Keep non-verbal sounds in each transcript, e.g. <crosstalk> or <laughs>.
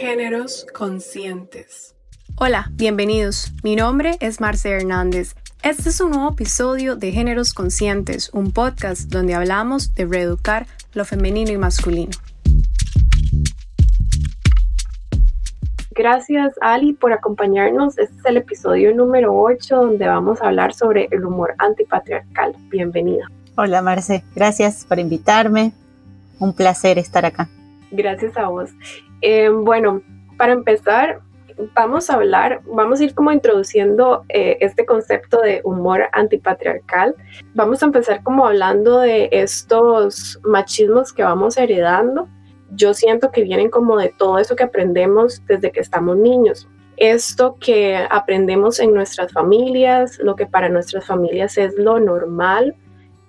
Géneros conscientes. Hola, bienvenidos. Mi nombre es Marce Hernández. Este es un nuevo episodio de Géneros Conscientes, un podcast donde hablamos de reeducar lo femenino y masculino. Gracias Ali por acompañarnos. Este es el episodio número 8 donde vamos a hablar sobre el humor antipatriarcal. Bienvenida. Hola Marce, gracias por invitarme. Un placer estar acá. Gracias a vos. Eh, bueno, para empezar, vamos a hablar, vamos a ir como introduciendo eh, este concepto de humor antipatriarcal. Vamos a empezar como hablando de estos machismos que vamos heredando. Yo siento que vienen como de todo eso que aprendemos desde que estamos niños. Esto que aprendemos en nuestras familias, lo que para nuestras familias es lo normal,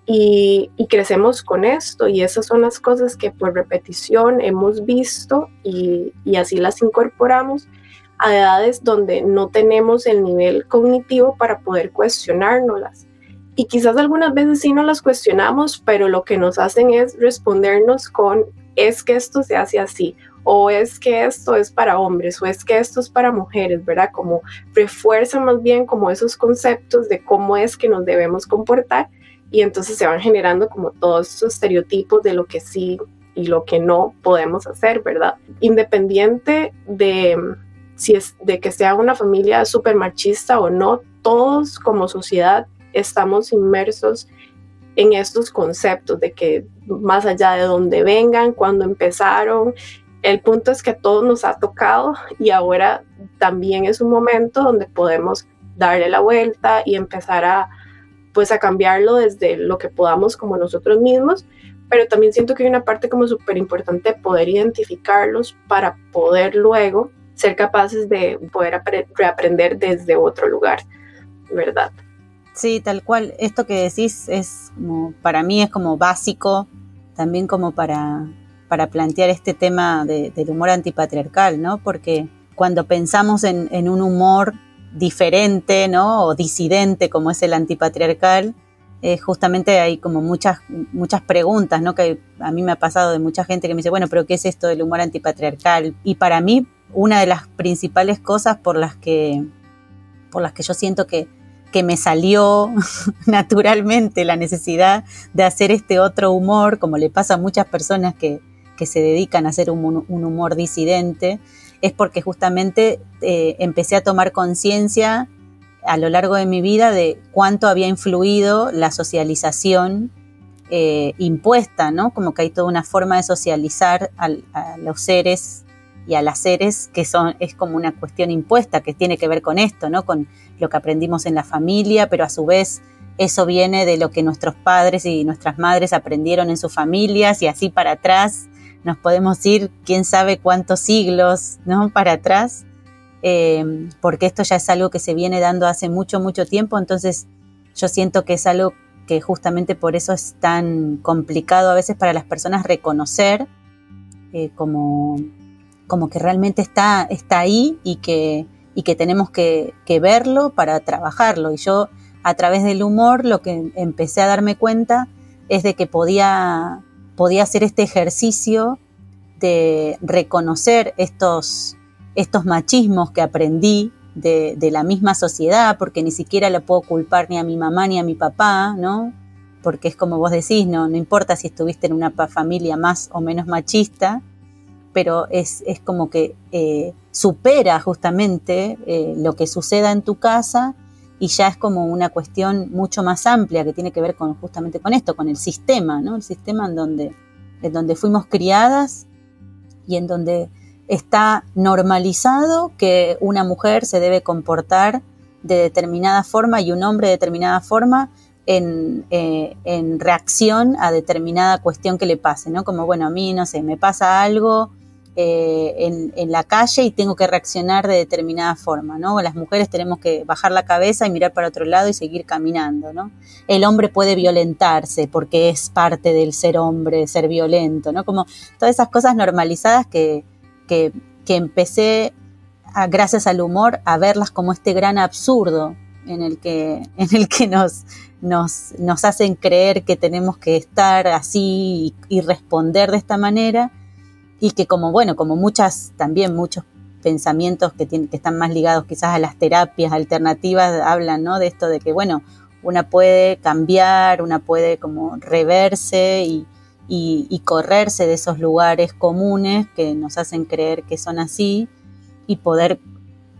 y, crecemos con esto y esas son las cosas que por repetición hemos visto y, así las incorporamos a edades donde no tenemos el nivel cognitivo para poder cuestionárnoslas. Y quizás algunas veces sí nos las cuestionamos, pero lo que nos hacen es respondernos con es que esto se hace así o es que esto es para hombres o es que esto es para mujeres, ¿verdad? Como refuerza más bien como esos conceptos de cómo es que nos debemos comportar y entonces se van generando como todos esos estereotipos de lo que sí y lo que no podemos hacer, ¿verdad? Independiente de si es de que sea una familia súper machista o no, todos como sociedad estamos inmersos en estos conceptos de que más allá de dónde vengan, cuando empezaron, el punto es que a todos nos ha tocado y ahora también es un momento donde podemos darle la vuelta y empezar a, pues a cambiarlo desde lo que podamos como nosotros mismos, pero también siento que hay una parte como súper importante poder identificarlos para poder luego ser capaces de poder reaprender desde otro lugar, ¿verdad? Sí, tal cual. Esto que decís es para mí es como básico, también como para, para plantear este tema del humor antipatriarcal, ¿no? Porque cuando pensamos en, en un humor diferente, ¿no? O disidente como es el antipatriarcal, eh, justamente hay como muchas, muchas preguntas, ¿no? Que a mí me ha pasado de mucha gente que me dice, bueno, pero ¿qué es esto del humor antipatriarcal? Y para mí, una de las principales cosas por las que, por las que yo siento que, que me salió <laughs> naturalmente la necesidad de hacer este otro humor, como le pasa a muchas personas que, que se dedican a hacer un, un humor disidente, es porque justamente eh, empecé a tomar conciencia a lo largo de mi vida de cuánto había influido la socialización eh, impuesta, ¿no? Como que hay toda una forma de socializar a los seres y a las seres que son, es como una cuestión impuesta, que tiene que ver con esto, ¿no? Con lo que aprendimos en la familia, pero a su vez eso viene de lo que nuestros padres y nuestras madres aprendieron en sus familias y así para atrás nos podemos ir quién sabe cuántos siglos ¿no? para atrás, eh, porque esto ya es algo que se viene dando hace mucho, mucho tiempo, entonces yo siento que es algo que justamente por eso es tan complicado a veces para las personas reconocer eh, como, como que realmente está, está ahí y que, y que tenemos que, que verlo para trabajarlo. Y yo a través del humor lo que empecé a darme cuenta es de que podía podía hacer este ejercicio de reconocer estos, estos machismos que aprendí de, la misma sociedad, porque ni siquiera le puedo culpar ni a mi mamá ni a mi papá, ¿no? Porque es como vos decís, no, no importa si estuviste en una familia más o menos machista, pero es, como que eh, supera justamente eh, lo que suceda en tu casa y ya es como una cuestión mucho más amplia que tiene que ver con justamente con esto, con el sistema, ¿no? El sistema en donde, en donde fuimos criadas y en donde está normalizado que una mujer se debe comportar de determinada forma y un hombre de determinada forma en, eh, en, reacción a determinada cuestión que le pase, ¿no? Como, bueno, a mí, no sé, me pasa algo eh, en, la calle y tengo que reaccionar de determinada forma, ¿no? Las mujeres tenemos que bajar la cabeza y mirar para otro lado y seguir caminando, ¿no? El hombre puede violentarse porque es parte del ser hombre, ser violento, ¿no? Como todas esas cosas normalizadas que, que, empecé, gracias al humor, a verlas como este gran absurdo en el que, <laughs> en el que nos, nos, nos hacen creer que tenemos que estar así y responder de esta manera y que como, bueno, como muchas, también muchos pensamientos que, tienen, que están más ligados quizás a las terapias alternativas, hablan, ¿no? De esto de que, bueno, una puede cambiar, una puede como reverse y, y, correrse de esos lugares comunes que nos hacen creer que son así y poder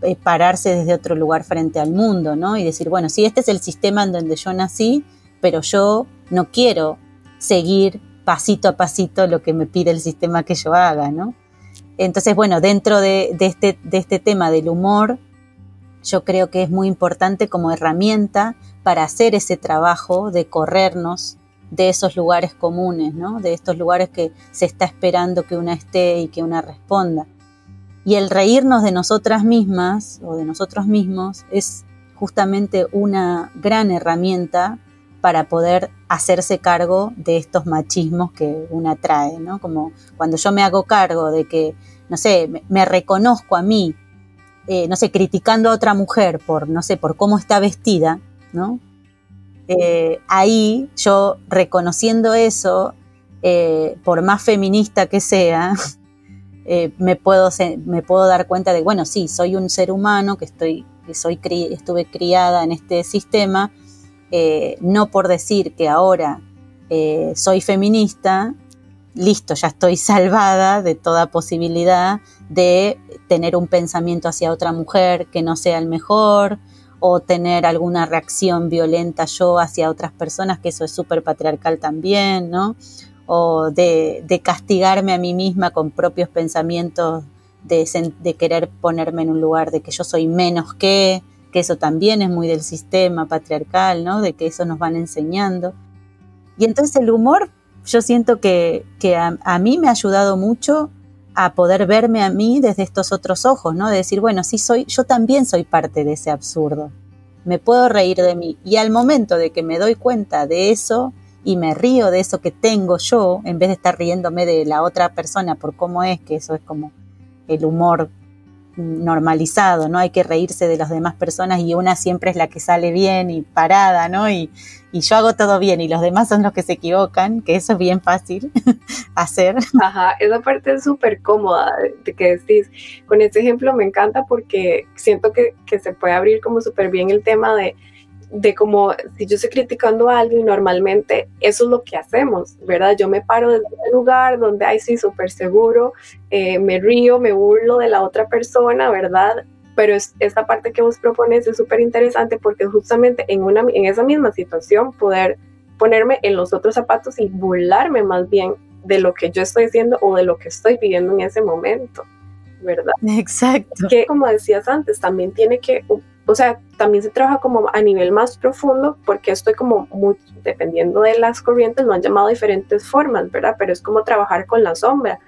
eh, pararse desde otro lugar frente al mundo, ¿no? Y decir, bueno, sí, este es el sistema en donde yo nací, pero yo no quiero seguir pasito a pasito lo que me pide el sistema que yo haga, ¿no? Entonces, bueno, dentro de, este, de este tema del humor, yo creo que es muy importante como herramienta para hacer ese trabajo de corrernos de esos lugares comunes, ¿no? De estos lugares que se está esperando que una esté y que una responda. Y el reírnos de nosotras mismas o de nosotros mismos es justamente una gran herramienta para poder hacerse cargo de estos machismos que una trae, ¿no? Como cuando yo me hago cargo de que, no sé, me, reconozco a mí, eh, no sé, criticando a otra mujer por, no sé, por cómo está vestida, ¿no? Eh, ahí yo reconociendo eso, eh, por más feminista que sea, <laughs> me, puedo, me puedo dar cuenta de, bueno, sí, soy un ser humano que estoy, que soy, estuve criada en este sistema, eh, no por decir que ahora eh, soy feminista, listo, ya estoy <laughs> salvada de toda posibilidad de tener un pensamiento hacia otra mujer que no sea el mejor o tener alguna reacción violenta yo hacia otras personas, que eso es súper patriarcal también, ¿no? O de, castigarme a mí misma con propios pensamientos de, de, querer ponerme en un lugar de que yo soy menos que, que eso también es muy del sistema patriarcal, ¿no? De que eso nos van enseñando. Y entonces el humor, yo siento que, a, mí me ha ayudado mucho a poder verme a mí desde estos otros ojos, ¿no? De decir, bueno, sí soy, yo también soy parte de ese absurdo. Me puedo reír de mí. Y al momento de que me doy cuenta de eso y me río de eso que tengo yo, en vez de estar riéndome de la otra persona por cómo es, que eso es como el humor normalizado, ¿no? Hay que reírse de las demás personas y una siempre es la que sale bien y parada, ¿no? Y, yo hago todo bien y los demás son los que se equivocan, que eso es bien fácil <laughs> hacer. Ajá, esa parte es súper cómoda de que decís. Con este ejemplo me encanta porque siento que, que se puede abrir como súper bien el tema de de como si yo estoy criticando a alguien, normalmente eso es lo que hacemos, ¿verdad? Yo me paro desde un lugar donde, ay, sí, súper seguro, eh, me río, me burlo de la otra persona, ¿verdad? Pero esta parte que vos propones es súper interesante porque justamente en, una, en esa misma situación poder ponerme en los otros zapatos y burlarme más bien de lo que yo estoy haciendo o de lo que estoy viviendo en ese momento, ¿verdad? Exacto. Que como decías antes, también tiene que o sea, también se trabaja como a nivel más profundo porque estoy como muy, dependiendo de las corrientes, lo han llamado diferentes formas, ¿verdad? Pero es como trabajar con la sombra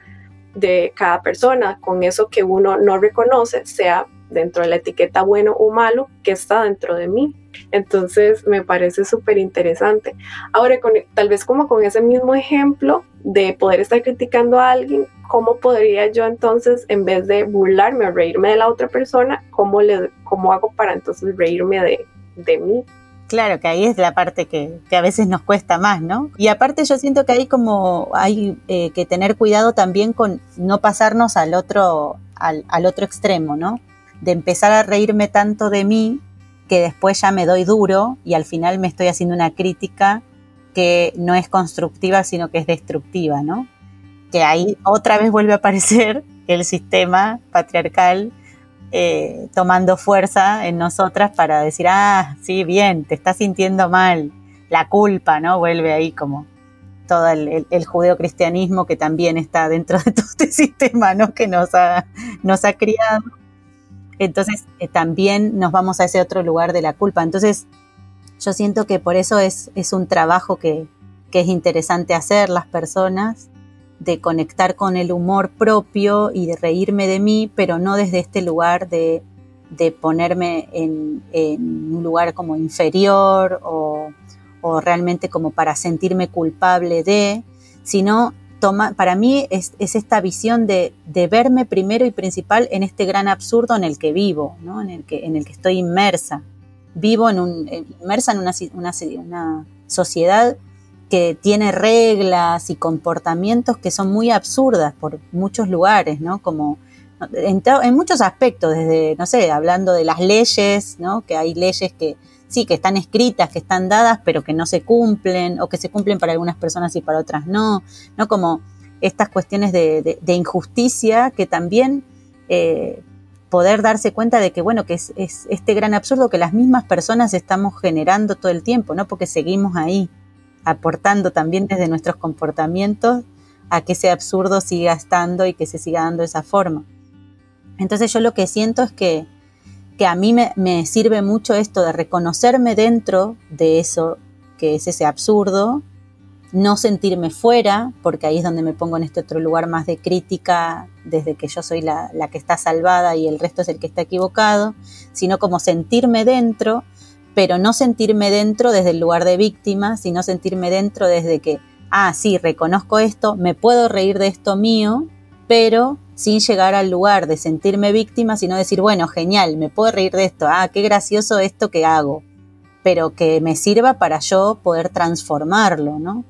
de cada persona, con eso que uno no reconoce, sea dentro de la etiqueta bueno o malo que está dentro de mí. Entonces me parece súper interesante. Ahora, con, tal vez como con ese mismo ejemplo de poder estar criticando a alguien, ¿cómo podría yo entonces, en vez de burlarme o reírme de la otra persona, cómo, le, cómo hago para entonces reírme de, de mí? Claro, que ahí es la parte que, que, a veces nos cuesta más, ¿no? Y aparte yo siento que hay como, hay eh, que tener cuidado también con no pasarnos al otro, al, al otro extremo, ¿no? De empezar a reírme tanto de mí que después ya me doy duro y al final me estoy haciendo una crítica que no es constructiva, sino que es destructiva, ¿no? Que ahí otra vez vuelve a aparecer el sistema patriarcal eh, tomando fuerza en nosotras para decir, ah, sí, bien, te estás sintiendo mal, la culpa, ¿no? Vuelve ahí como todo el, judeocristianismo que también está dentro de todo este <laughs> sistema, ¿no? Que nos ha, nos ha criado entonces eh, también nos vamos a ese otro lugar de la culpa. Entonces yo siento que por eso es, es un trabajo que, que, es interesante hacer las personas, de conectar con el humor propio y de reírme de mí, pero no desde este lugar de, de ponerme en, en, un lugar como inferior o, o realmente como para sentirme culpable de, sino para mí es, esta visión de, verme primero y principal en este gran absurdo en el que vivo, en, el que, estoy inmersa. Vivo en un, inmersa en una, una, sociedad que tiene reglas y comportamientos que son muy absurdas por muchos lugares, ¿no? Como en, en, muchos aspectos, desde, no sé, hablando de las leyes, ¿no? Que hay leyes que sí, que están escritas, que están dadas, pero que no se cumplen, o que se cumplen para algunas personas y para otras no, ¿no? Como estas cuestiones de, injusticia que también eh, poder darse cuenta de que, bueno, que es, este gran absurdo que las mismas personas estamos generando todo el tiempo, ¿no? Porque seguimos ahí, aportando también desde nuestros comportamientos a que ese absurdo siga estando y que se siga dando de esa forma. Entonces yo lo que siento es que, que a mí me, me sirve mucho esto de reconocerme dentro de eso que es ese absurdo, no sentirme fuera, porque ahí es donde me pongo en este otro lugar más de crítica, desde que yo soy la, la, que está salvada y el resto es el que está equivocado, sino como sentirme dentro, pero no sentirme dentro desde el lugar de víctima, sino sentirme dentro desde que, ah, sí, reconozco esto, me puedo reír de esto mío, pero sin llegar al lugar de sentirme víctima, sino decir, bueno, genial, me puedo reír de esto, ah, qué gracioso esto que hago, pero que me sirva para yo poder transformarlo, ¿no?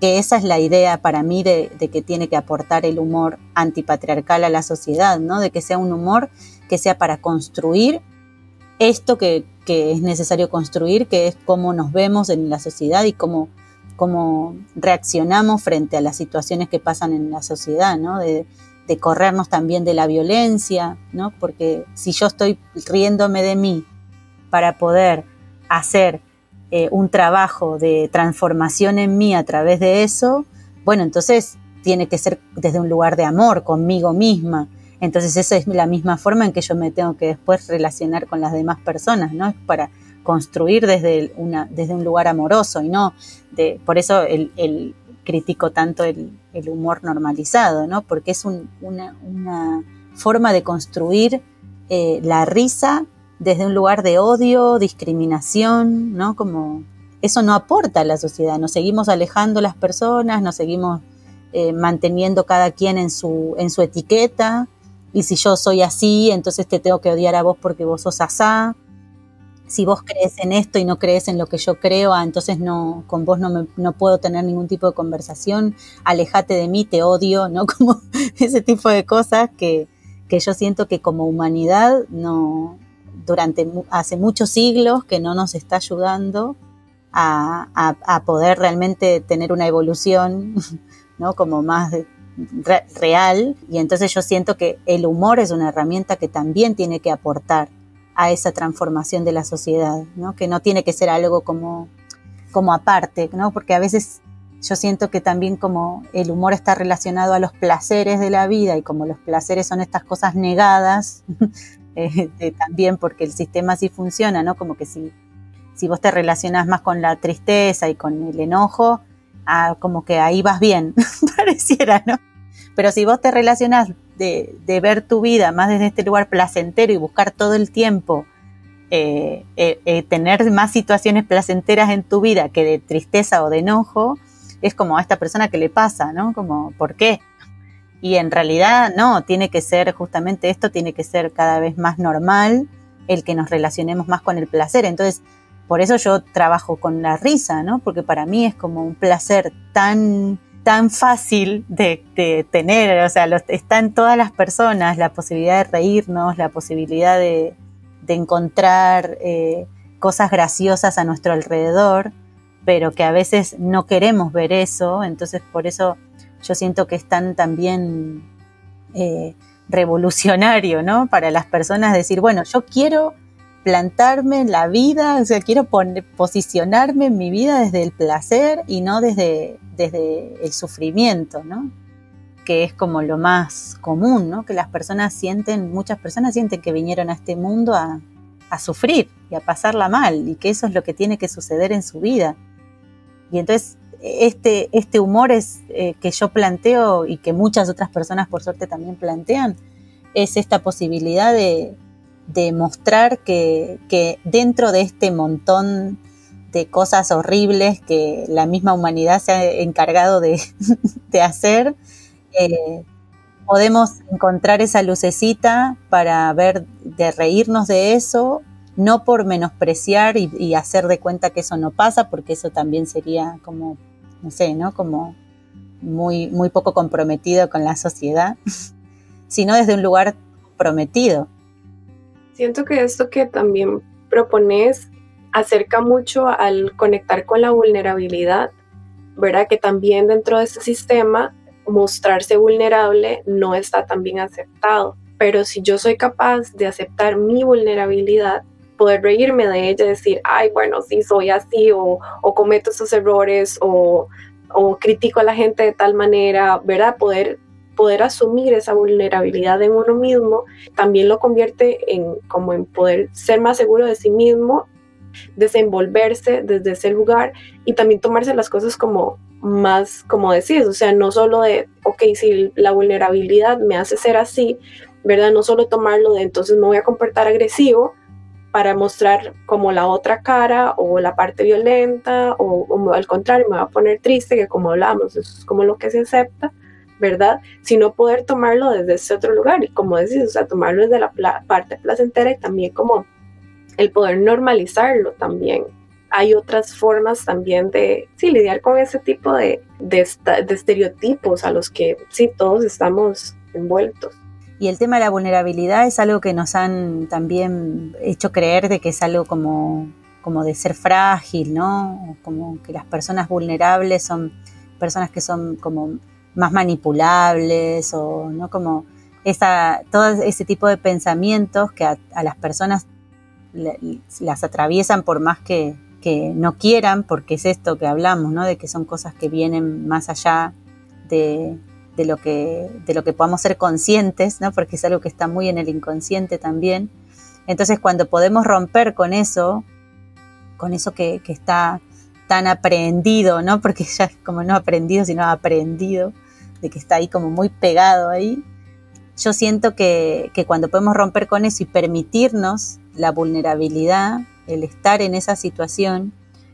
Que esa es la idea para mí de, que tiene que aportar el humor antipatriarcal a la sociedad, ¿no? De que sea un humor que sea para construir esto que, que es necesario construir, que es cómo nos vemos en la sociedad y cómo cómo reaccionamos frente a las situaciones que pasan en la sociedad, ¿no? De, corrernos también de la violencia, ¿no? Porque si yo estoy riéndome de mí para poder hacer eh, un trabajo de transformación en mí a través de eso, bueno, entonces tiene que ser desde un lugar de amor conmigo misma. Entonces esa es la misma forma en que yo me tengo que después relacionar con las demás personas, ¿no? Es para construir desde, una, desde un lugar amoroso y no por eso el, critico tanto el, el, humor normalizado, ¿no? Porque es un, una, una, forma de construir eh, la risa desde un lugar de odio, discriminación, ¿no? Como eso no aporta a la sociedad, nos seguimos alejando las personas, nos seguimos eh, manteniendo cada quien en su, en su etiqueta, y si yo soy así, entonces te tengo que odiar a vos porque vos sos asá, si vos crees en esto y no crees en lo que yo creo, ah, entonces no, con vos no, me, no puedo tener ningún tipo de conversación, alejate de mí, te odio, ¿no? <laughs> Como ese tipo de cosas que, que yo siento que como humanidad no, durante hace muchos siglos que no nos está ayudando a, a, poder realmente tener una evolución, <laughs> ¿no? Como más real. Y entonces yo siento que el humor es una herramienta que también tiene que aportar a esa transformación de la sociedad, ¿no? que no tiene que ser algo como, como aparte, ¿no? porque a veces yo siento que también como el humor está relacionado a los placeres de la vida y como los placeres son estas cosas negadas, <laughs> eh, también porque el sistema así funciona, ¿no? Como que si, si vos te relacionas más con la tristeza y con el enojo, ah, como que ahí vas bien, <laughs> pareciera, ¿no? Pero si vos te relacionas de, ver tu vida más desde este lugar placentero y buscar todo el tiempo eh, eh, eh, tener más situaciones placenteras en tu vida que de tristeza o de enojo, es como a esta persona que le pasa, ¿no? Como, ¿por qué? Y en realidad no, tiene que ser justamente esto, tiene que ser cada vez más normal el que nos relacionemos más con el placer. Entonces, por eso yo trabajo con la risa, ¿no? Porque para mí es como un placer tan tan fácil de, tener, o sea, está en todas las personas la posibilidad de reírnos, la posibilidad de, encontrar eh, cosas graciosas a nuestro alrededor, pero que a veces no queremos ver eso, entonces por eso yo siento que es tan también eh, revolucionario, ¿no? Para las personas decir, bueno, yo quiero plantarme en la vida, o sea, quiero posicionarme en mi vida desde el placer y no desde, desde el sufrimiento, ¿no? Que es como lo más común, ¿no? Que las personas sienten, muchas personas sienten que vinieron a este mundo a, sufrir y a pasarla mal y que eso es lo que tiene que suceder en su vida. Y entonces este, este humor es, eh, que yo planteo y que muchas otras personas por suerte también plantean, es esta posibilidad de, de mostrar que, dentro de este montón de cosas horribles que la misma humanidad se ha encargado de, <laughs> hacer, eh, podemos encontrar esa lucecita para ver, de reírnos de eso, no por menospreciar y, hacer de cuenta que eso no pasa, porque eso también sería como no sé, ¿no? Como muy, muy poco comprometido con la sociedad, <laughs> sino desde un lugar prometido. Siento que esto que también propones acerca mucho al conectar con la vulnerabilidad, ¿verdad? Que también dentro de este sistema mostrarse vulnerable no está tan bien aceptado. Pero si yo soy capaz de aceptar mi vulnerabilidad, poder reírme de ella, decir, ay, bueno, sí, soy así, o, cometo esos errores, o, o critico a la gente de tal manera, ¿verdad? Poder poder asumir esa vulnerabilidad en uno mismo también lo convierte en como en poder ser más seguro de sí mismo, desenvolverse desde ese lugar y también tomarse las cosas como más, como decís, o sea, no solo de, ok, si la vulnerabilidad me hace ser así, ¿verdad? No solo tomarlo de entonces me voy a comportar agresivo para mostrar como la otra cara o la parte violenta o, o al contrario me va a poner triste, que como hablamos, eso es como lo que se acepta, ¿verdad? Sino poder tomarlo desde ese otro lugar y como decís, o sea, tomarlo desde la parte placentera y también como el poder normalizarlo también. Hay otras formas también de sí, lidiar con ese tipo de, de, de estereotipos a los que sí todos estamos envueltos. Y el tema de la vulnerabilidad es algo que nos han también hecho creer de que es algo como, como de ser frágil, ¿no? Como que las personas vulnerables son personas que son como más manipulables o no como esa, todo ese tipo de pensamientos que a, las personas las atraviesan por más que, que, no quieran, porque es esto que hablamos, ¿no? De que son cosas que vienen más allá de, de, lo, que, de lo que podamos ser conscientes, ¿no? Porque es algo que está muy en el inconsciente también. Entonces, cuando podemos romper con eso, con eso que, que está tan aprendido, ¿no? Porque ya es como no aprendido, sino aprendido, de que está ahí como muy pegado ahí. Yo siento que, cuando podemos romper con eso y permitirnos la vulnerabilidad, el estar en esa situación,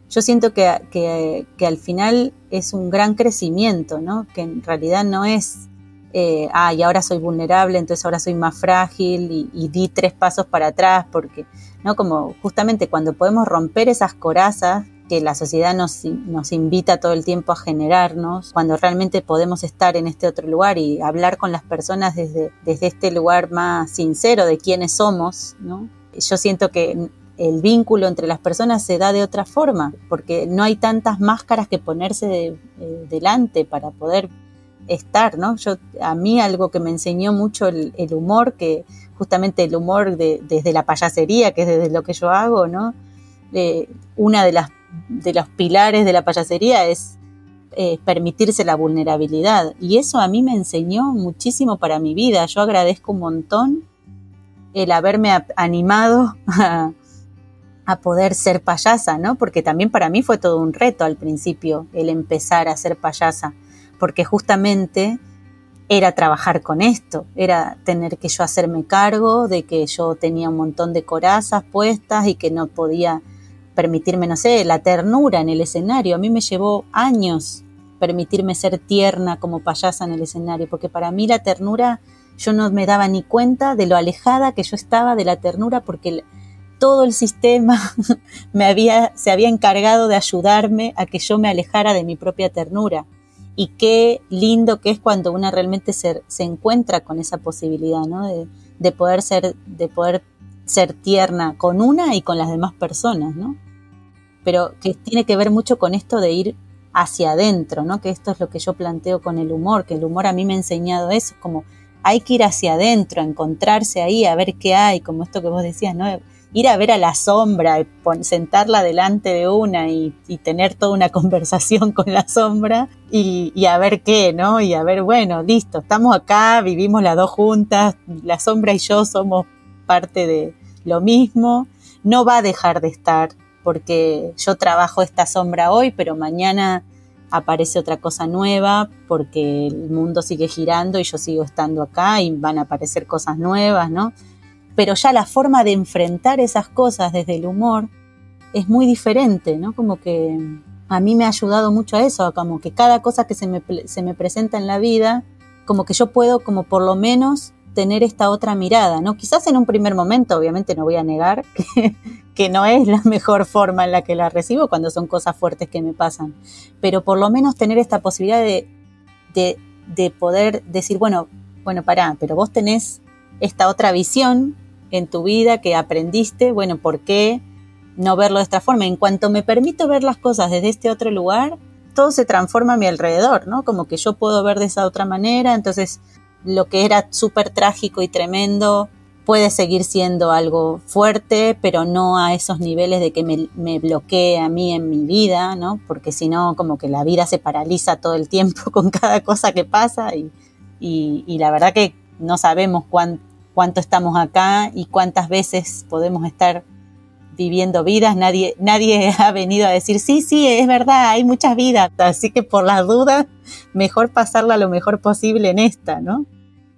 yo siento que, al final es un gran crecimiento, ¿no? Que en realidad no es, eh, ah, y ahora soy vulnerable, entonces ahora soy más frágil y, y, di tres pasos para atrás, porque, ¿no? Como justamente cuando podemos romper esas corazas que la sociedad nos, nos invita todo el tiempo a generarnos, cuando realmente podemos estar en este otro lugar y hablar con las personas desde, desde este lugar más sincero de quiénes somos, ¿no? Yo siento que el vínculo entre las personas se da de otra forma, porque no hay tantas máscaras que ponerse eh, delante para poder estar, ¿no? Yo, a mí algo que me enseñó mucho el, humor, que justamente el humor de, desde la payasería, que es desde lo que yo hago, ¿no? Eh, una de las de los pilares de la payasería es eh, permitirse la vulnerabilidad. Y eso a mí me enseñó muchísimo para mi vida. Yo agradezco un montón el haberme animado <laughs> a, a, poder ser payasa, ¿no? Porque también para mí fue todo un reto al principio el empezar a ser payasa, porque justamente era trabajar con esto, era tener que yo hacerme cargo de que yo tenía un montón de corazas puestas y que no podía permitirme, no sé, la ternura en el escenario. A mí me llevó años permitirme ser tierna como payasa en el escenario, porque para mí la ternura, yo no me daba ni cuenta de lo alejada que yo estaba de la ternura, porque todo el sistema <laughs> me había, se había encargado de ayudarme a que yo me alejara de mi propia ternura. Y qué lindo que es cuando una realmente se, se encuentra con esa posibilidad, ¿no? De, de, poder ser, de poder ser tierna con una y con las demás personas, ¿no? pero que tiene que ver mucho con esto de ir hacia adentro, ¿no? Que esto es lo que yo planteo con el humor, que el humor a mí me ha enseñado eso, como hay que ir hacia adentro, a encontrarse ahí, a ver qué hay, como esto que vos decías, ¿no? Ir a ver a la sombra, sentarla delante de una y, tener toda una <laughs> conversación con la sombra y, y, a ver qué, ¿no? Y a ver, bueno, listo, estamos acá, vivimos las dos juntas, la sombra y yo somos parte de lo mismo, no va a dejar de estar, porque yo trabajo esta sombra hoy, pero mañana aparece otra cosa nueva porque el mundo sigue girando y yo sigo estando acá y van a aparecer cosas nuevas, ¿no? Pero ya la forma de enfrentar esas cosas desde el humor es muy diferente, ¿no? Como que a mí me ha ayudado mucho a eso, como que cada cosa que se me, se me presenta en la vida, como que yo puedo como por lo menos tener esta otra mirada, ¿no? Quizás en un primer momento, obviamente no voy a negar <laughs> que, que, no es la mejor forma en la que la recibo cuando son cosas fuertes que me pasan, pero por lo menos tener esta posibilidad de, de, de poder decir, bueno, bueno, pará, pero vos tenés esta otra visión en tu vida que aprendiste, bueno, ¿por qué no verlo de esta forma? En cuanto me permito ver las cosas desde este otro lugar, todo se transforma a mi alrededor, ¿no? Como que yo puedo ver de esa otra manera, entonces lo que era súper trágico y tremendo puede seguir siendo algo fuerte, pero no a esos niveles de que me, me bloquee a mí en mi vida, ¿no? Porque si no, como que la vida se paraliza todo el tiempo <laughs> con cada cosa que pasa y, y, la verdad que no sabemos cuánto estamos acá y cuántas veces podemos estar viviendo vidas, nadie, nadie <laughs> ha venido a decir, sí, sí, es verdad, hay muchas vidas, así que por las dudas, mejor pasarla lo mejor posible en esta, ¿no?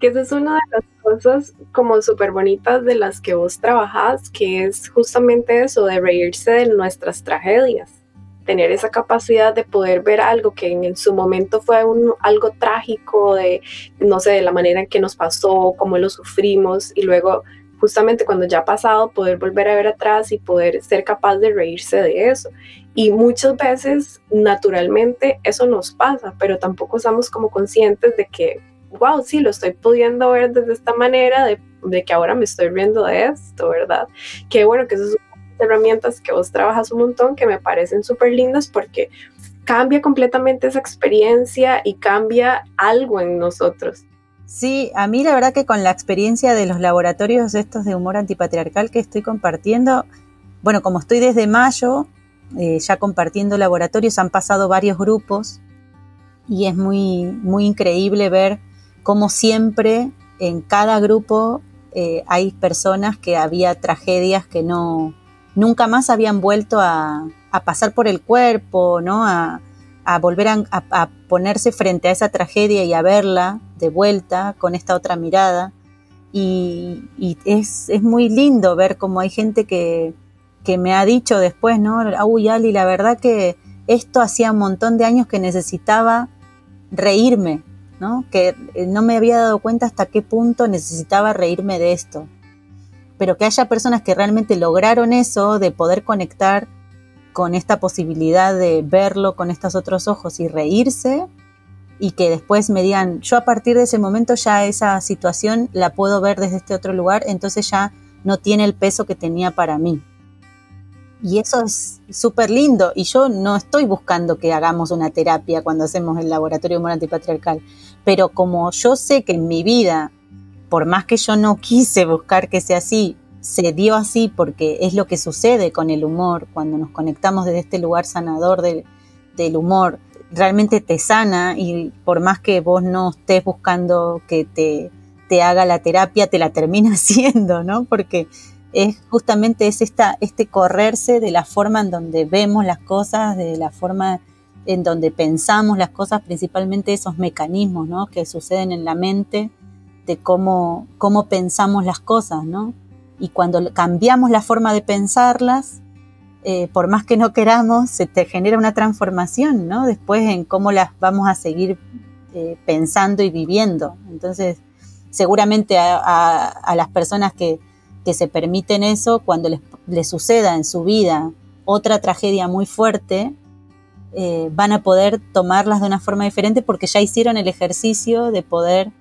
Que esa es una de las cosas como súper bonitas de las que vos trabajás, que es justamente eso, de reírse de nuestras tragedias, tener esa capacidad de poder ver algo que en su momento fue un, algo trágico, de, no sé, de la manera en que nos pasó, cómo lo sufrimos, y luego justamente cuando ya ha pasado, poder volver a ver atrás y poder ser capaz de reírse de eso. Y muchas veces, naturalmente, eso nos pasa, pero tampoco estamos como conscientes de que, wow, sí, lo estoy pudiendo ver desde esta manera, de, de que ahora me estoy riendo de esto, ¿verdad? Qué bueno que esas herramientas que vos trabajas un montón, que me parecen súper lindas porque cambia completamente esa experiencia y cambia algo en nosotros. Sí, a mí la verdad que con la experiencia de los laboratorios estos de humor antipatriarcal que estoy compartiendo, bueno, como estoy desde mayo eh, ya compartiendo laboratorios, han pasado varios grupos y es muy, muy increíble ver cómo siempre en cada grupo eh, hay personas que había tragedias que no, nunca más habían vuelto a, a pasar por el cuerpo, ¿no? A, a volver a, ponerse frente a esa tragedia y a verla de vuelta con esta otra mirada. Y, es, muy lindo ver cómo hay gente que, que me ha dicho después, ¿no? Uy, Ali, la verdad que esto hacía un montón de años que necesitaba reírme, ¿no? Que eh, no me había dado cuenta hasta qué punto necesitaba reírme de esto. Pero que haya personas que realmente lograron eso, de poder conectar con esta posibilidad de verlo con estos otros ojos y reírse y que después me digan, yo a partir de ese momento ya esa situación la puedo ver desde este otro lugar, entonces ya no tiene el peso que tenía para mí. Y eso es súper lindo. Y yo no estoy buscando que hagamos una terapia cuando hacemos el laboratorio humor antipatriarcal. Pero como yo sé que en mi vida, por más que yo no quise buscar que sea así, se dio así porque es lo que sucede con el humor, cuando nos conectamos desde este lugar sanador del humor, realmente te sana y por más que vos no estés buscando que te, te haga la terapia, te la termina <laughs> haciendo, ¿no? Porque es justamente es esta, este correrse de la forma en donde vemos las cosas, de la forma en donde pensamos las cosas, principalmente esos mecanismos, ¿no? Que suceden en la mente, de cómo, cómo pensamos las cosas, ¿no? y cuando cambiamos la forma de pensarlas, eh, por más que no queramos, se te genera una transformación, ¿no? Después en cómo las vamos a seguir eh, pensando y viviendo. Entonces, seguramente a, las personas que, se permiten eso, cuando les, suceda en su vida otra tragedia muy fuerte, eh, van a poder tomarlas de una forma diferente porque ya hicieron el ejercicio de poder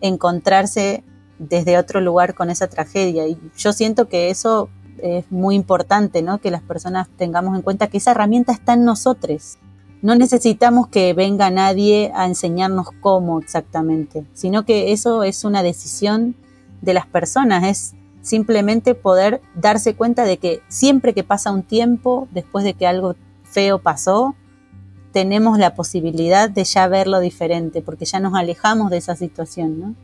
encontrarse desde otro lugar con esa tragedia. Y yo siento que eso es muy importante, ¿no? Que las personas tengamos en cuenta que esa herramienta está en nosotros. No necesitamos que venga nadie a enseñarnos cómo exactamente, sino que eso es una decisión de las personas, es simplemente poder darse cuenta de que siempre que pasa un tiempo después de que algo feo pasó, tenemos la posibilidad de ya verlo diferente, porque ya nos alejamos de esa situación, ¿no?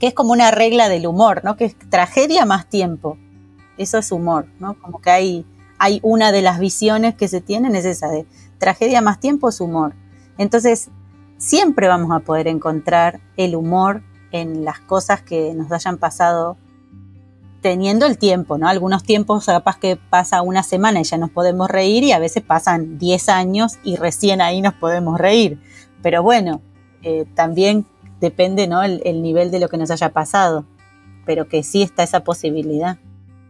que es como una regla del humor, ¿no? Que es tragedia más tiempo. Eso es humor, ¿no? Como que hay, hay una de las visiones que se tienen es esa de tragedia más tiempo es humor. Entonces, siempre vamos a poder encontrar el humor en las cosas que nos hayan pasado teniendo el tiempo, ¿no? Algunos tiempos capaz que pasa una semana y ya nos podemos reír y a veces pasan 10 años y recién ahí nos podemos reír. Pero bueno, eh, también depende, ¿no? El, el nivel de lo que nos haya pasado, pero que sí está esa posibilidad.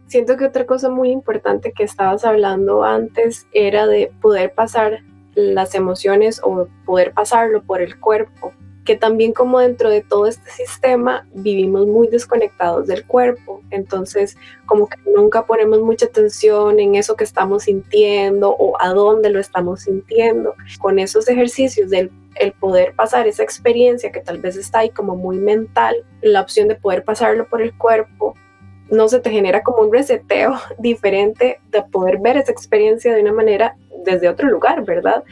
Siento que otra cosa muy importante que estabas hablando antes era de poder pasar las emociones o poder pasarlo por el cuerpo que también como dentro de todo este sistema vivimos muy desconectados del cuerpo, entonces como que nunca ponemos mucha atención en eso que estamos sintiendo o a dónde lo estamos sintiendo. Con esos ejercicios del el poder pasar esa experiencia que tal vez está ahí como muy mental, la opción de poder pasarlo por el cuerpo, no se te genera como un reseteo <laughs> diferente de poder ver esa experiencia de una manera desde otro lugar, ¿verdad?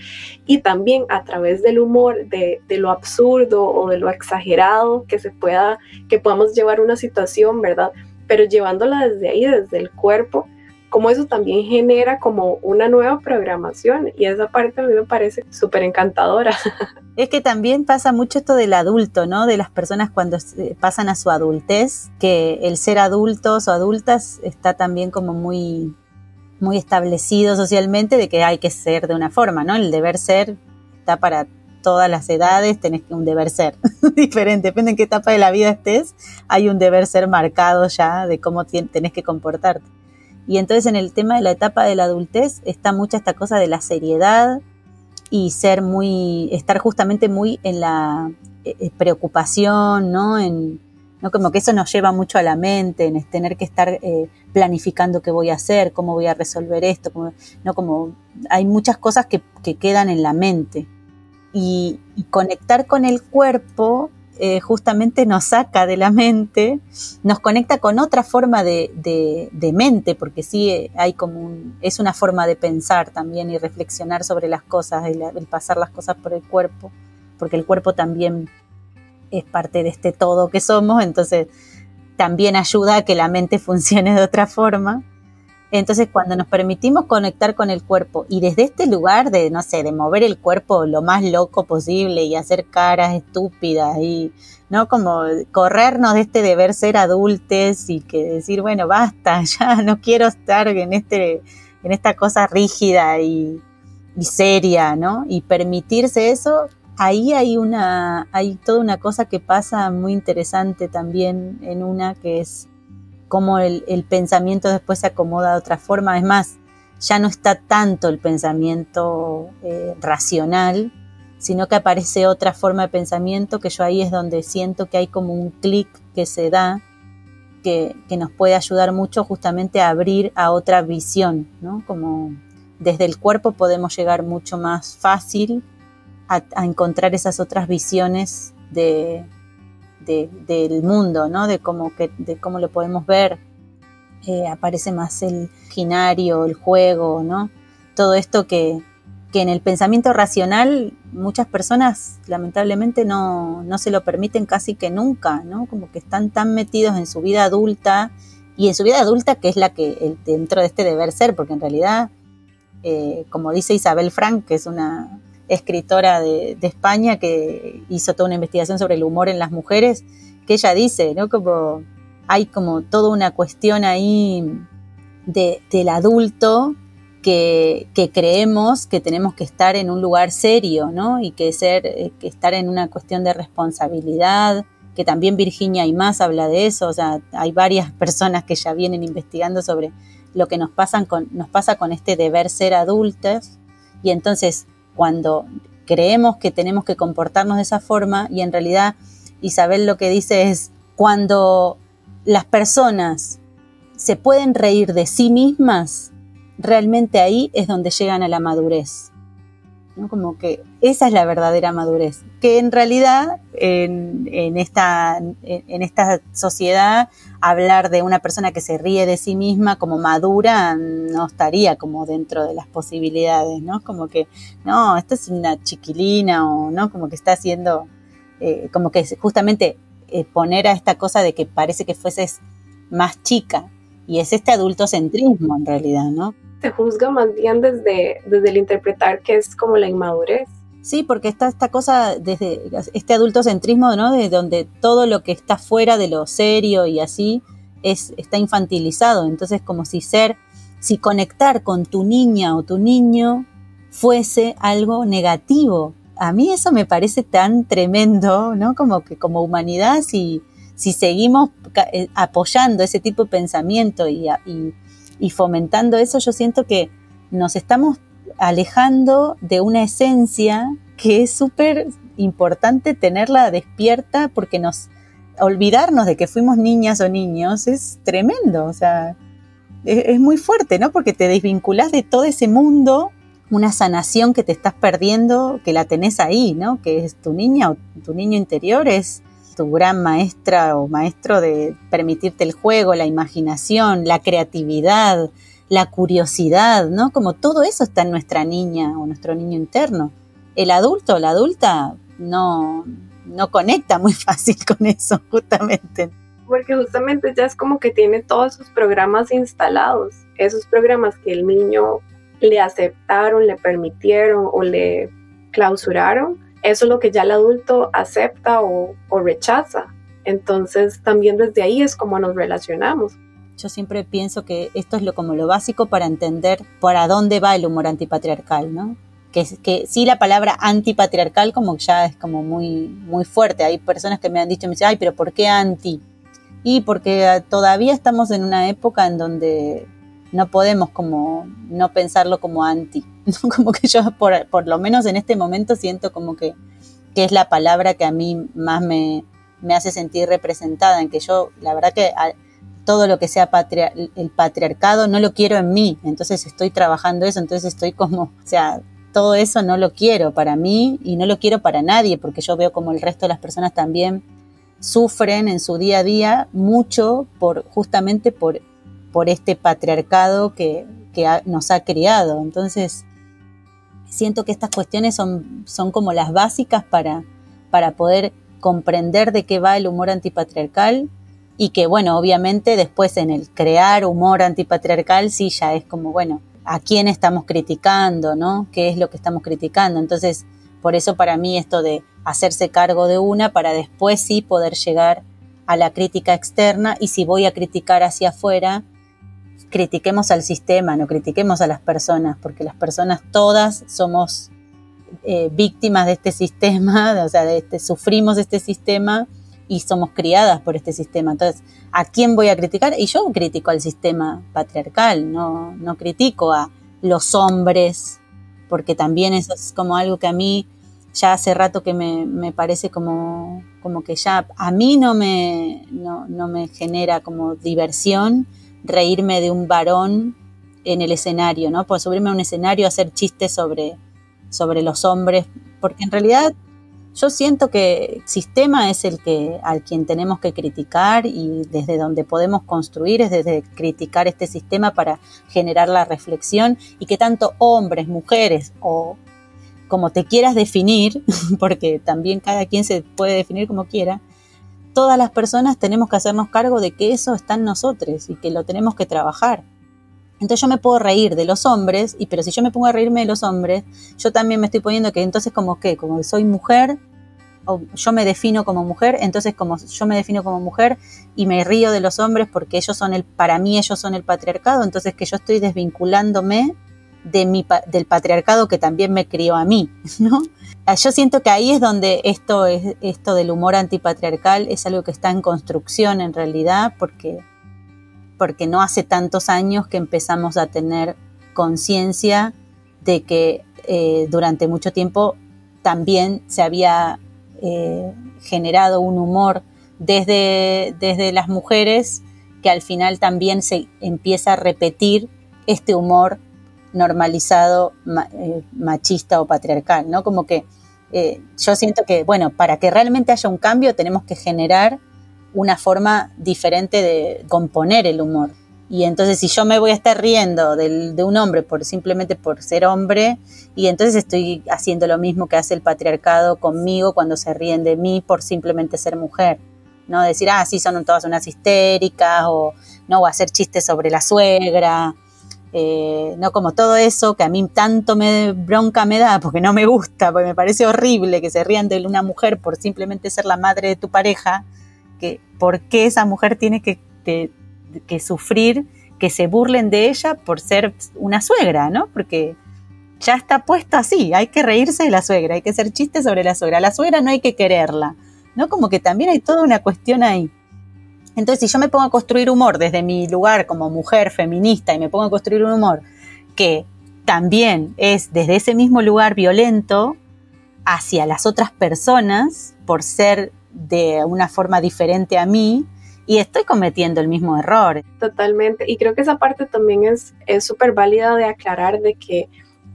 Y también a través del humor, de, lo absurdo o de lo exagerado que se pueda, que podamos llevar una situación, ¿verdad? Pero llevándola desde ahí, desde el cuerpo, como eso también genera como una nueva programación y esa parte a mí me parece súper encantadora. <laughs> Es que también pasa mucho esto del adulto, ¿no? De las personas cuando pasan a su adultez, que el ser adultos o adultas está también como muy muy establecido socialmente de que hay que ser de una forma, ¿no? El deber ser está para todas las edades, tenés un deber ser <laughs> diferente, depende en qué etapa de la vida estés, hay un deber ser marcado ya de cómo tenés que comportarte. Y entonces en el tema de la etapa de la adultez está mucha esta cosa de la seriedad y ser muy, estar justamente muy en la eh, eh, preocupación, ¿no? En, ¿no? Como que eso nos lleva mucho a la mente, en tener que estar eh, planificando qué voy a hacer, cómo voy a resolver esto, ¿no? Como hay muchas cosas que, quedan en la mente. Y, conectar con el cuerpo eh, justamente nos saca de la mente, nos conecta con otra forma de, mente, porque sí eh, hay como un, es una forma de pensar también y reflexionar sobre las cosas, el pasar las cosas por el cuerpo, porque el cuerpo también es parte de este todo que somos, entonces también ayuda a que la mente <laughs> funcione de otra forma. Entonces, cuando nos permitimos conectar con el cuerpo y desde este lugar de, no sé, de mover el cuerpo lo más loco posible y hacer caras estúpidas y, ¿no? Como corrernos de este deber ser adultos y que decir, bueno, basta, <laughs> ya no quiero estar en, este, en esta cosa rígida y, y seria, ¿no? Y permitirse eso ahí hay una, hay toda una cosa que pasa muy interesante también en una que es cómo el, pensamiento después se acomoda de otra forma. Es más, ya no está tanto el pensamiento eh, racional, sino que aparece otra forma de pensamiento que yo ahí es donde siento que hay como un clic que se da que, que, nos puede ayudar mucho justamente a abrir a otra visión, ¿no? Como desde el cuerpo podemos llegar mucho más fácil a, encontrar esas otras visiones de, del mundo, ¿no? De cómo, que, de cómo lo podemos ver. Eh, aparece más el ginario, el juego, ¿no? Todo esto que, que, en el pensamiento racional muchas personas lamentablemente no, no, se lo permiten casi que nunca, ¿no? Como que están tan metidos en su vida adulta y en su vida adulta que es la que dentro de este deber ser, porque en realidad, eh, como dice Isabel Frank, que es una escritora de, España que hizo toda una investigación sobre el humor en las mujeres, que ella dice, ¿no? Como hay como toda una cuestión ahí del adulto que, creemos que tenemos que estar en un lugar serio, ¿no? Y que ser, eh, que estar en una cuestión de responsabilidad, que también Virginia y más habla de eso, o sea, hay varias personas que ya vienen investigando sobre lo que nos, pasan con, nos pasa con este deber ser adultos, y entonces cuando creemos que tenemos que comportarnos de esa forma y en realidad Isabel lo que dice es cuando las personas se pueden reír de sí mismas, realmente ahí es donde llegan a la madurez. Como que esa es la verdadera madurez, que en realidad en, esta, en, esta sociedad hablar de una persona que se ríe de sí misma como madura no estaría como dentro de las posibilidades, ¿no? Como que, no, esta es una chiquilina o, ¿no? Como que está haciendo, eh, como que justamente eh, poner a esta cosa de que parece que fueses más chica y es este adultocentrismo en realidad, ¿no? Se juzga más bien desde, desde el interpretar que es como la inmadurez. Sí, porque está esta cosa desde este adultocentrismo, ¿no? De donde todo lo que está fuera de lo serio y así es, está infantilizado. Entonces, como si ser, si conectar con tu niña o tu niño fuese algo negativo, a mí eso me parece tan tremendo, ¿no? Como que como humanidad, si, si seguimos eh, apoyando ese tipo de pensamiento y, y fomentando eso, yo siento que nos estamos alejando de una esencia que es súper importante tenerla despierta porque nos olvidarnos de que fuimos niñas o niños es tremendo, o sea, es, muy fuerte, ¿no? Porque te desvinculas de todo ese mundo, una sanación que te estás perdiendo, que la tenés ahí, ¿no? Que es tu niña o tu niño interior, es tu gran maestra o maestro de permitirte el juego, la imaginación, la creatividad, la curiosidad, ¿no? Como todo eso está en nuestra niña o nuestro niño interno. El adulto o la adulta no, no conecta muy <laughs> fácil con eso, justamente. Porque justamente ya es como que tiene todos sus programas instalados, esos programas que el niño le aceptaron, le permitieron o le clausuraron, eso es lo que ya el adulto acepta o, rechaza. Entonces también desde ahí es como nos relacionamos. Yo siempre pienso que esto es lo, como lo básico para entender para dónde va el humor antipatriarcal, ¿no? Que, que sí la palabra antipatriarcal como ya es como muy, muy fuerte. Hay personas que me han dicho, me dicen, ay, pero ¿por qué anti? Y porque todavía estamos en una época en donde no podemos como no pensarlo como anti. <laughs> Como que yo por, por, lo menos en este momento siento como que, que es la palabra que a mí más me, me hace sentir representada, en que yo la verdad que todo lo que sea el patriarcado no lo quiero en mí, entonces estoy trabajando eso, entonces estoy como, o sea, todo eso no lo quiero para mí y no lo quiero para nadie, porque yo veo como el resto de las personas también sufren en su día a día mucho por justamente por, por este patriarcado que, nos ha criado. Entonces, siento que estas cuestiones son, son como las básicas para, para poder comprender de qué va el humor antipatriarcal y que bueno, obviamente después en el crear humor antipatriarcal sí ya es como, bueno, ¿a quién estamos criticando, no? ¿Qué es lo que estamos criticando? Entonces, por eso para mí esto de hacerse cargo de una para después sí poder llegar a la crítica externa y si voy a criticar hacia afuera, critiquemos al sistema, no critiquemos a las personas, porque las personas todas somos eh, víctimas de este sistema, <laughs> o sea, de este, sufrimos este sistema y somos criadas por este sistema. Entonces, ¿a quién voy a criticar? Y yo critico al sistema patriarcal, no, no critico a los hombres, porque también eso es como algo que a mí ya hace rato que me, me parece como, como que ya a mí no me, no, no me genera como diversión reírme de un varón en el escenario, ¿no? Por subirme a un escenario hacer chistes sobre, sobre los hombres, porque en realidad yo siento que el sistema es el que al quien tenemos que criticar y desde donde podemos construir es desde criticar este sistema para generar la reflexión y que tanto hombres, mujeres o como te quieras definir, <laughs> porque también cada quien se puede definir como quiera, todas las personas tenemos que hacernos cargo de que eso está en nosotros y que lo tenemos que trabajar. Entonces yo me puedo reír de los hombres, y pero si yo me pongo a reírme de los hombres, yo también me estoy poniendo que entonces como que, como soy mujer, o yo me defino como mujer, entonces como yo me defino como mujer y me río de los hombres porque ellos son el, para mí ellos son el patriarcado, entonces que yo estoy desvinculándome de mi, del patriarcado que también me crió a mí, <laughs> ¿no? Ah, yo siento que ahí es donde esto, es, esto del humor antipatriarcal es algo que está en construcción en realidad, porque porque no hace tantos años que empezamos a tener conciencia de que eh, durante mucho tiempo también se había eh, generado un humor desde, desde las mujeres que al final también se empieza a repetir este humor normalizado eh, machista o patriarcal, ¿no? Como que yo siento que, bueno, para que realmente haya un cambio tenemos que generar una forma diferente de componer el humor. Y entonces si yo me voy a estar riendo de un hombre por simplemente por ser hombre, y entonces estoy haciendo lo mismo que hace el patriarcado conmigo cuando se ríen de mí por simplemente ser mujer. ¿no? Decir, ah, sí, son todas unas histéricas, o no, a hacer chistes sobre la suegra, eh, no como todo eso que a mí tanto bronca me da, porque no me gusta, porque me parece horrible que se rían de una mujer por simplemente ser la madre de tu pareja, que por qué esa mujer tiene que, que, sufrir que se burlen de ella por ser una suegra, ¿no? Porque ya está puesto así, hay que reírse de la suegra, hay que hacer chistes sobre la suegra. La suegra no hay que quererla, ¿no? Como que también hay toda una cuestión ahí. Entonces, si yo me pongo a construir humor desde mi lugar como mujer feminista y me pongo a construir un humor que también es desde ese mismo lugar violento hacia las otras personas por ser de una forma diferente a mí, y estoy cometiendo el mismo error. Totalmente. Y creo que esa parte también es súper válida de aclarar de que,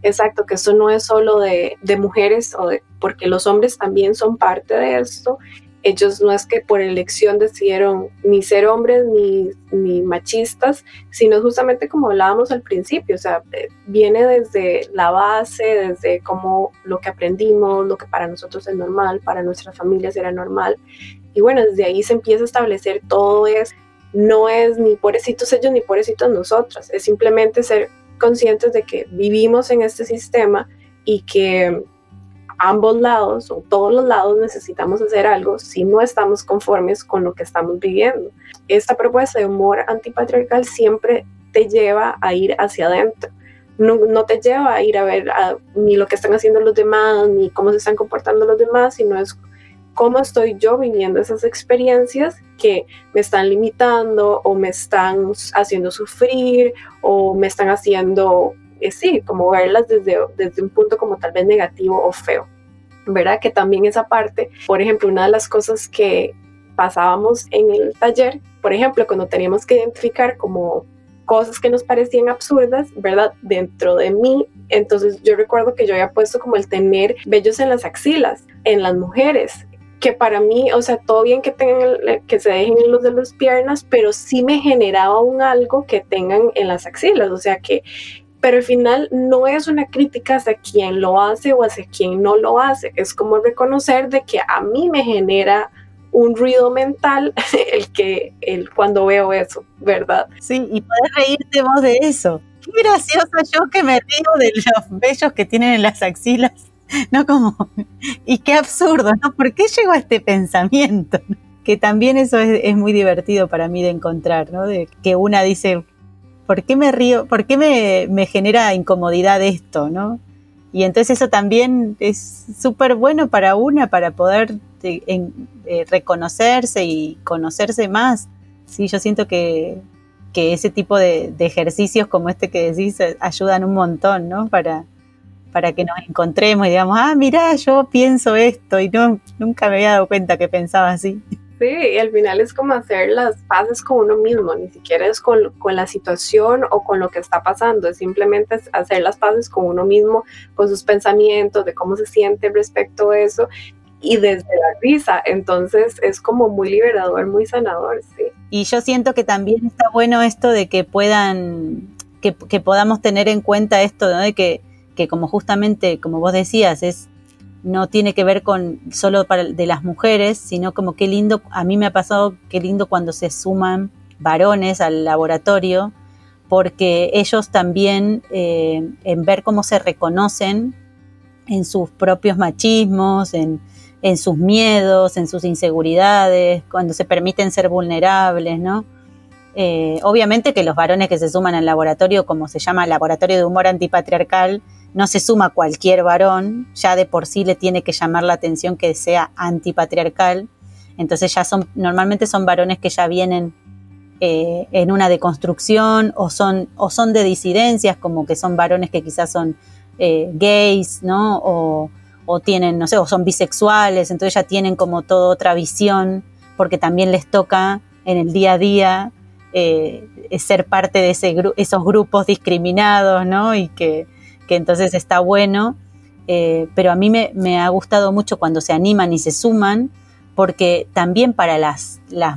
exacto, que esto no es solo de, de mujeres, o de, porque los hombres también son parte de esto. Ellos no es que por elección decidieron ni ser hombres ni, ni machistas, sino justamente como hablábamos al principio, o sea, eh, viene desde la base, desde como lo que aprendimos, lo que para nosotros es normal, para nuestras familias era normal, y bueno, desde ahí se empieza a establecer todo es, no es ni pobrecitos ellos ni pobrecitos nosotras, es simplemente ser conscientes de que vivimos en este sistema y que ambos lados o todos los lados necesitamos hacer algo si no estamos conformes con lo que estamos viviendo. Esta propuesta de humor antipatriarcal siempre te lleva a ir hacia adentro. No, no, te lleva a ir a ver ni lo que están haciendo los demás, ni cómo se están comportando los demás, sino es cómo estoy yo viviendo esas experiencias que me están limitando o me están haciendo sufrir o me están haciendo, eh, sí, como verlas desde, desde un punto como tal vez negativo o feo. ¿Verdad? Que también esa parte, por ejemplo, una de las cosas que pasábamos en el taller, por ejemplo, cuando teníamos que identificar como cosas que nos parecían absurdas, ¿verdad? Dentro de mí. Entonces yo recuerdo que yo había puesto como el tener vellos en las axilas, en las mujeres que para mí, o sea, todo bien que tengan, que se dejen en los de las piernas, pero sí me generaba un algo que tengan en las axilas, o sea que, pero al final no es una crítica hacia quien lo hace o hacia quien no lo hace, es como reconocer de que a mí me genera un ruido mental <laughs> el que el cuando veo eso, ¿verdad? Sí, y puedes reírte vos de eso. Qué gracioso yo que me río de los vellos que tienen en las axilas <laughs> ¿no? Como, y qué absurdo, ¿no? ¿Por qué llegó a este pensamiento? <laughs> Que también eso es, muy divertido para mí de encontrar, ¿no? De que una dice, ¿por qué me río? ¿Por qué me, genera incomodidad esto, ¿no? Y entonces eso también es súper bueno para una, para poder eh, eh, reconocerse y conocerse más. Sí, yo siento que, ese tipo de, ejercicios como este que decís ayudan un montón, ¿no? Para, para que nos encontremos y digamos, ah, mira, yo pienso esto y no, nunca me había dado cuenta que pensaba así. Sí, y al final es como hacer las paces con uno mismo, ni siquiera es con, con, la situación o con lo que está pasando, es simplemente hacer las paces con uno mismo, con sus pensamientos, de cómo se siente respecto a eso y desde la risa, entonces es como muy liberador, muy sanador, sí. Y yo siento que también está bueno esto de que puedan, que, que podamos tener en cuenta esto, ¿no? De que que como justamente, como vos decías, es no tiene que ver con solo para de las mujeres, sino como qué lindo, a mí me ha pasado qué lindo cuando se suman varones al laboratorio, porque ellos también eh, en ver cómo se reconocen en sus propios machismos, en, en, sus miedos, en sus inseguridades, cuando se permiten ser vulnerables, ¿no? Eh, obviamente que los varones que se suman al laboratorio, como se llama Laboratorio de Humor Antipatriarcal, no se suma cualquier varón, ya de por sí le tiene que llamar la atención que sea antipatriarcal, entonces ya son, normalmente son varones que ya vienen eh, en una deconstrucción o son, o son de disidencias, como que son varones que quizás son eh, gays, ¿no? O, tienen, no sé, o son bisexuales, entonces ya tienen como toda otra visión, porque también les toca en el día a día eh, ser parte de ese, esos grupos discriminados, ¿no? Y que, que entonces está bueno, eh, pero a mí me, ha gustado mucho cuando se animan y se suman, porque también para las, las,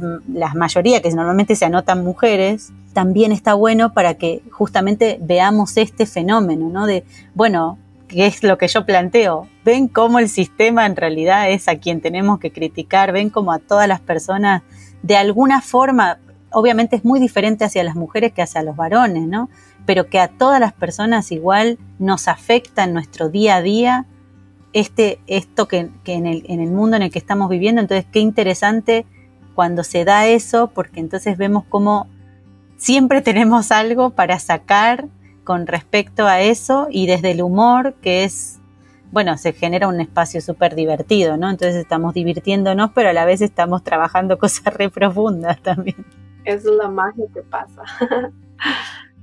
mayoría que normalmente se anotan mujeres, también está bueno para que justamente veamos este fenómeno, ¿no? De, bueno, que es lo que yo planteo, ven cómo el sistema en realidad es a quien tenemos que criticar, ven cómo a todas las personas, de alguna forma, obviamente es muy diferente hacia las mujeres que hacia los varones, ¿no? Pero que a todas las personas igual nos afecta en nuestro día a día este, esto que, en, el, en, el, mundo en el que estamos viviendo. Entonces, qué interesante cuando se da eso, porque entonces vemos cómo siempre <laughs> tenemos algo para sacar con respecto a eso y desde el humor, que es, bueno, se genera un espacio súper divertido, ¿no? Entonces estamos divirtiéndonos, pero a la vez estamos trabajando <laughs> cosas re profundas también. es la magia que pasa. <laughs>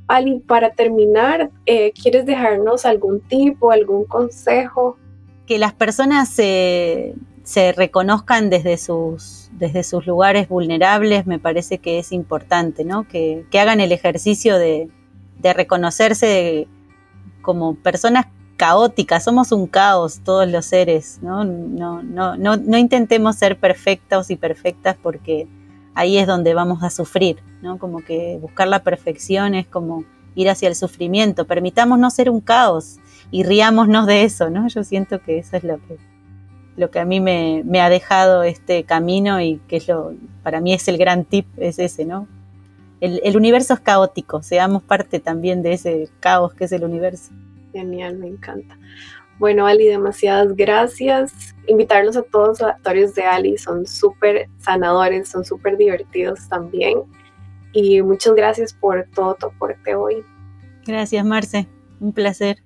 Ali, para terminar, eh, ¿quieres dejarnos algún tipo, algún consejo? Que las personas se, reconozcan desde sus, lugares vulnerables, me parece que es importante, ¿no? Que, hagan el ejercicio de, reconocerse como personas caóticas, somos un caos todos los seres, ¿no? No, no, no, no intentemos ser perfectos y perfectas porque ahí es donde vamos a sufrir, ¿no? Como que buscar la perfección es como ir hacia el sufrimiento, permitamos no ser un caos y riámonos de eso, ¿no? Yo siento que eso es lo que, lo que a mí me, ha dejado este camino y que es lo, para mí es el gran tip, es ese, ¿no? el, universo es caótico, seamos parte también de ese caos que es el universo. Genial, me encanta. Bueno, Ali, demasiadas gracias. Invitarlos a todos los actores de Ali, son súper sanadores, son súper divertidos también. Y muchas gracias por todo tu aporte hoy. Gracias, Marce. Un placer.